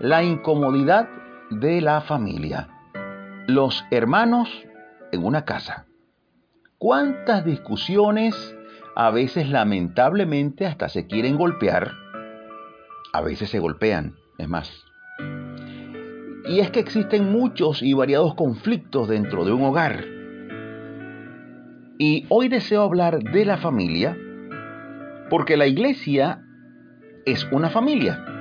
la incomodidad de la familia. Los hermanos en una casa. ¿Cuántas discusiones a veces lamentablemente hasta se quieren golpear? A veces se golpean, es más. Y es que existen muchos y variados conflictos dentro de un hogar. Y hoy deseo hablar de la familia porque la iglesia es una familia.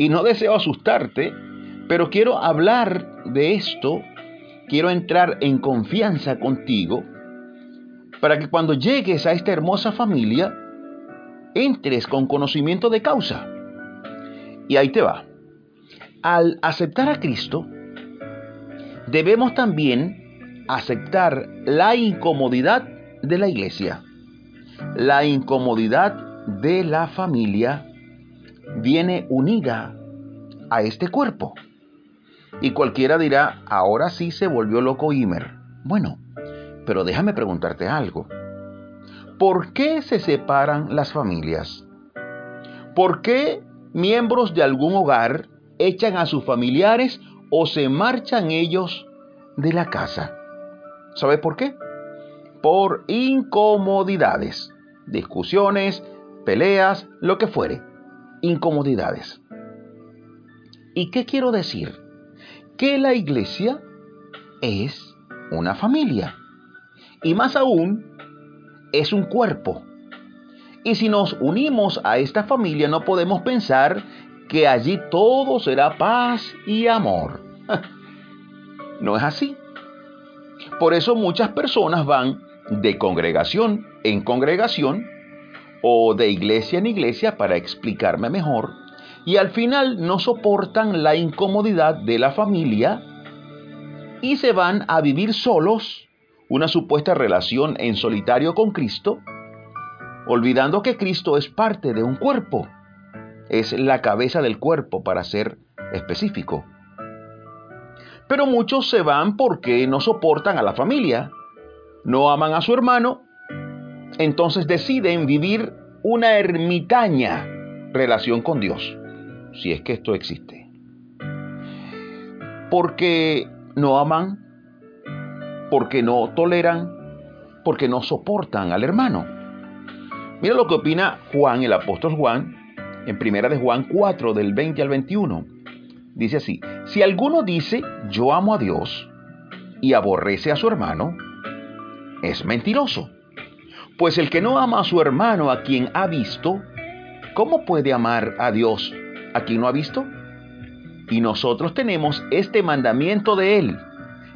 Y no deseo asustarte, pero quiero hablar de esto, quiero entrar en confianza contigo, para que cuando llegues a esta hermosa familia, entres con conocimiento de causa. Y ahí te va. Al aceptar a Cristo, debemos también aceptar la incomodidad de la iglesia, la incomodidad de la familia viene unida a este cuerpo. Y cualquiera dirá, ahora sí se volvió loco Imer. Bueno, pero déjame preguntarte algo. ¿Por qué se separan las familias? ¿Por qué miembros de algún hogar echan a sus familiares o se marchan ellos de la casa? ¿Sabe por qué? Por incomodidades, discusiones, peleas, lo que fuere incomodidades. ¿Y qué quiero decir? Que la iglesia es una familia. Y más aún, es un cuerpo. Y si nos unimos a esta familia no podemos pensar que allí todo será paz y amor. No es así. Por eso muchas personas van de congregación en congregación o de iglesia en iglesia para explicarme mejor, y al final no soportan la incomodidad de la familia y se van a vivir solos una supuesta relación en solitario con Cristo, olvidando que Cristo es parte de un cuerpo, es la cabeza del cuerpo para ser específico. Pero muchos se van porque no soportan a la familia, no aman a su hermano entonces deciden vivir una ermitaña relación con Dios, si es que esto existe. Porque no aman, porque no toleran, porque no soportan al hermano. Mira lo que opina Juan, el apóstol Juan, en primera de Juan 4, del 20 al 21. Dice así, si alguno dice, yo amo a Dios, y aborrece a su hermano, es mentiroso pues el que no ama a su hermano a quien ha visto, ¿cómo puede amar a Dios a quien no ha visto? Y nosotros tenemos este mandamiento de Él.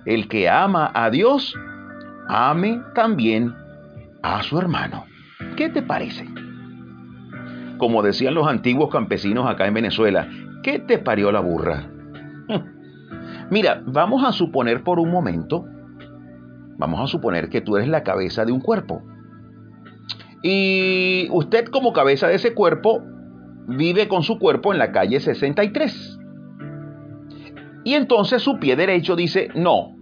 El que ama a Dios, ame también a su hermano. ¿Qué te parece? Como decían los antiguos campesinos acá en Venezuela, ¿qué te parió la burra? Mira, vamos a suponer por un momento, vamos a suponer que tú eres la cabeza de un cuerpo y usted como cabeza de ese cuerpo vive con su cuerpo en la calle 63. Y entonces su pie derecho dice, no,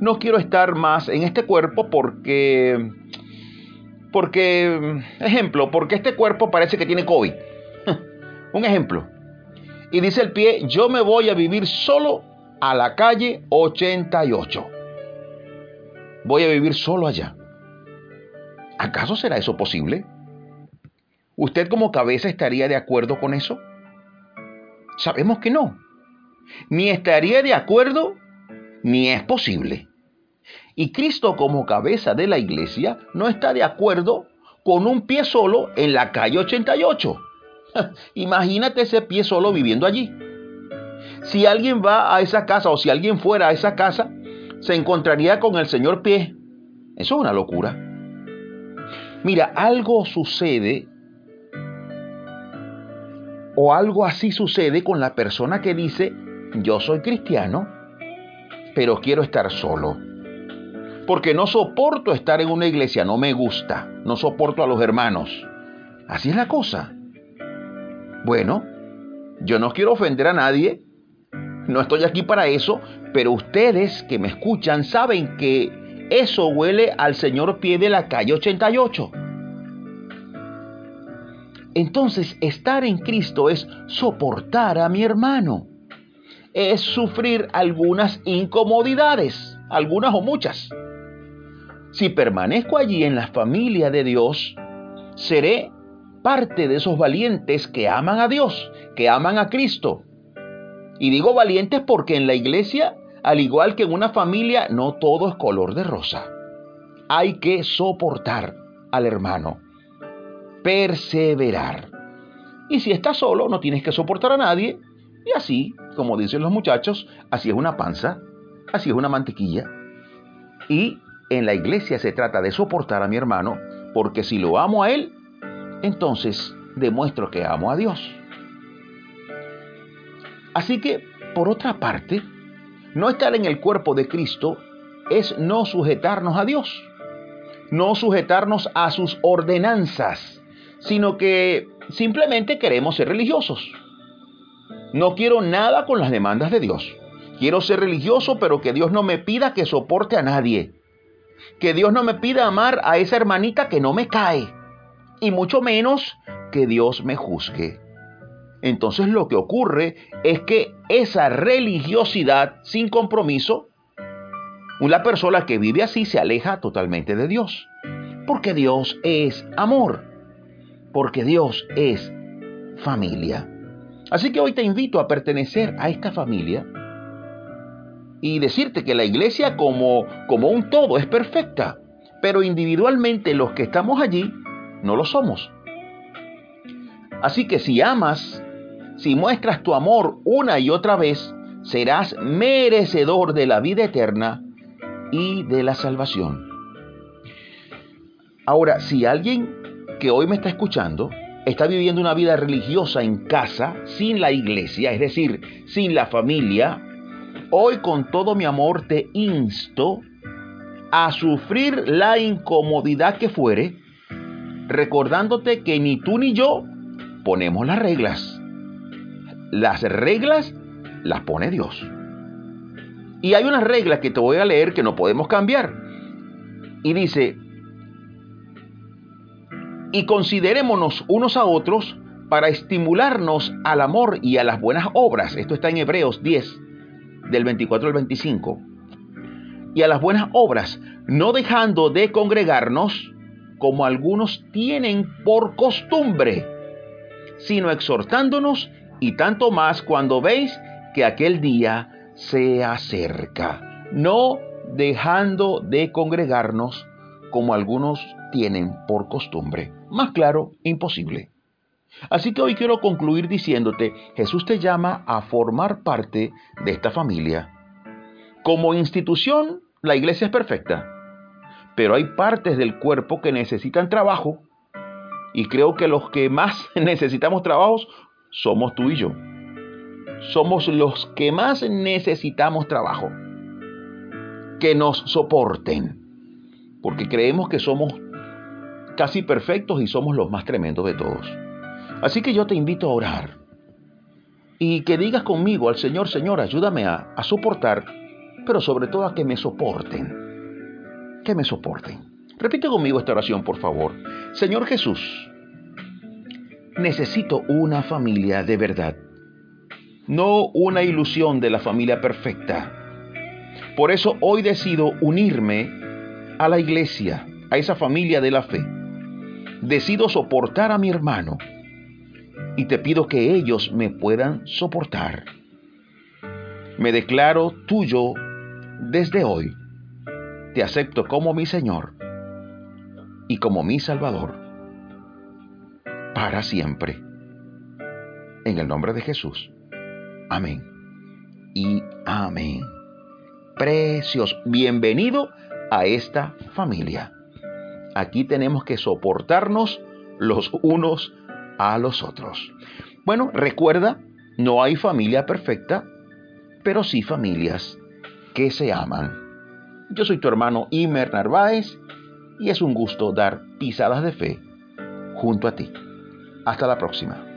no quiero estar más en este cuerpo porque, porque, ejemplo, porque este cuerpo parece que tiene COVID. Un ejemplo. Y dice el pie, yo me voy a vivir solo a la calle 88. Voy a vivir solo allá. ¿Acaso será eso posible? ¿Usted como cabeza estaría de acuerdo con eso? Sabemos que no. Ni estaría de acuerdo, ni es posible. Y Cristo como cabeza de la iglesia no está de acuerdo con un pie solo en la calle 88. Imagínate ese pie solo viviendo allí. Si alguien va a esa casa o si alguien fuera a esa casa, se encontraría con el señor pie. Eso es una locura. Mira, algo sucede o algo así sucede con la persona que dice, yo soy cristiano, pero quiero estar solo. Porque no soporto estar en una iglesia, no me gusta, no soporto a los hermanos. Así es la cosa. Bueno, yo no quiero ofender a nadie, no estoy aquí para eso, pero ustedes que me escuchan saben que eso huele al señor pie de la calle 88. Entonces, estar en Cristo es soportar a mi hermano, es sufrir algunas incomodidades, algunas o muchas. Si permanezco allí en la familia de Dios, seré parte de esos valientes que aman a Dios, que aman a Cristo. Y digo valientes porque en la iglesia, al igual que en una familia, no todo es color de rosa. Hay que soportar al hermano, perseverar. Y si estás solo, no tienes que soportar a nadie. Y así, como dicen los muchachos, así es una panza, así es una mantequilla. Y en la iglesia se trata de soportar a mi hermano, porque si lo amo a él, entonces demuestro que amo a Dios. Así que, por otra parte, no estar en el cuerpo de Cristo es no sujetarnos a Dios, no sujetarnos a sus ordenanzas, sino que simplemente queremos ser religiosos. No quiero nada con las demandas de Dios. Quiero ser religioso, pero que Dios no me pida que soporte a nadie. Que Dios no me pida amar a esa hermanita que no me cae y mucho menos que Dios me juzgue. Entonces lo que ocurre es que esa religiosidad sin compromiso, una persona que vive así se aleja totalmente de Dios. Porque Dios es amor. Porque Dios es familia. Así que hoy te invito a pertenecer a esta familia y decirte que la iglesia como, como un todo es perfecta, pero individualmente los que estamos allí no lo somos. Así que si amas, si muestras tu amor una y otra vez, serás merecedor de la vida eterna y de la salvación. Ahora, si alguien que hoy me está escuchando está viviendo una vida religiosa en casa, sin la iglesia, es decir, sin la familia, hoy con todo mi amor te insto a sufrir la incomodidad que fuere, recordándote que ni tú ni yo ponemos las reglas. Las reglas las pone Dios. Y hay unas reglas que te voy a leer que no podemos cambiar. Y dice, y considerémonos unos a otros para estimularnos al amor y a las buenas obras. Esto está en Hebreos 10, del 24 al 25. Y a las buenas obras, no dejando de congregarnos, como algunos tienen por costumbre, sino exhortándonos y tanto más cuando veis que aquel día se acerca, no dejando de congregarnos como algunos tienen por costumbre. Más claro, imposible. Así que hoy quiero concluir diciéndote, Jesús te llama a formar parte de esta familia. Como institución, la iglesia es perfecta pero hay partes del cuerpo que necesitan trabajo y creo que los que más necesitamos trabajos somos tú y yo. Somos los que más necesitamos trabajo. Que nos soporten. Porque creemos que somos casi perfectos y somos los más tremendos de todos. Así que yo te invito a orar. Y que digas conmigo al Señor, Señor, ayúdame a, soportar, pero sobre todo a que me soporten que me soporten. Repite conmigo esta oración, por favor. Señor Jesús, necesito una familia de verdad, no una ilusión de la familia perfecta. Por eso hoy decido unirme a la iglesia, a esa familia de la fe. Decido soportar a mi hermano y te pido que ellos me puedan soportar. Me declaro tuyo desde hoy te acepto como mi Señor y como mi Salvador para siempre. En el nombre de Jesús. Amén. Y amén. Precioso. Bienvenido a esta familia. Aquí tenemos que soportarnos los unos a los otros. Bueno, recuerda, no hay familia perfecta, pero sí familias que se aman. Yo soy tu hermano Imer Narváez y es un gusto dar pisadas de fe junto a ti. Hasta la próxima.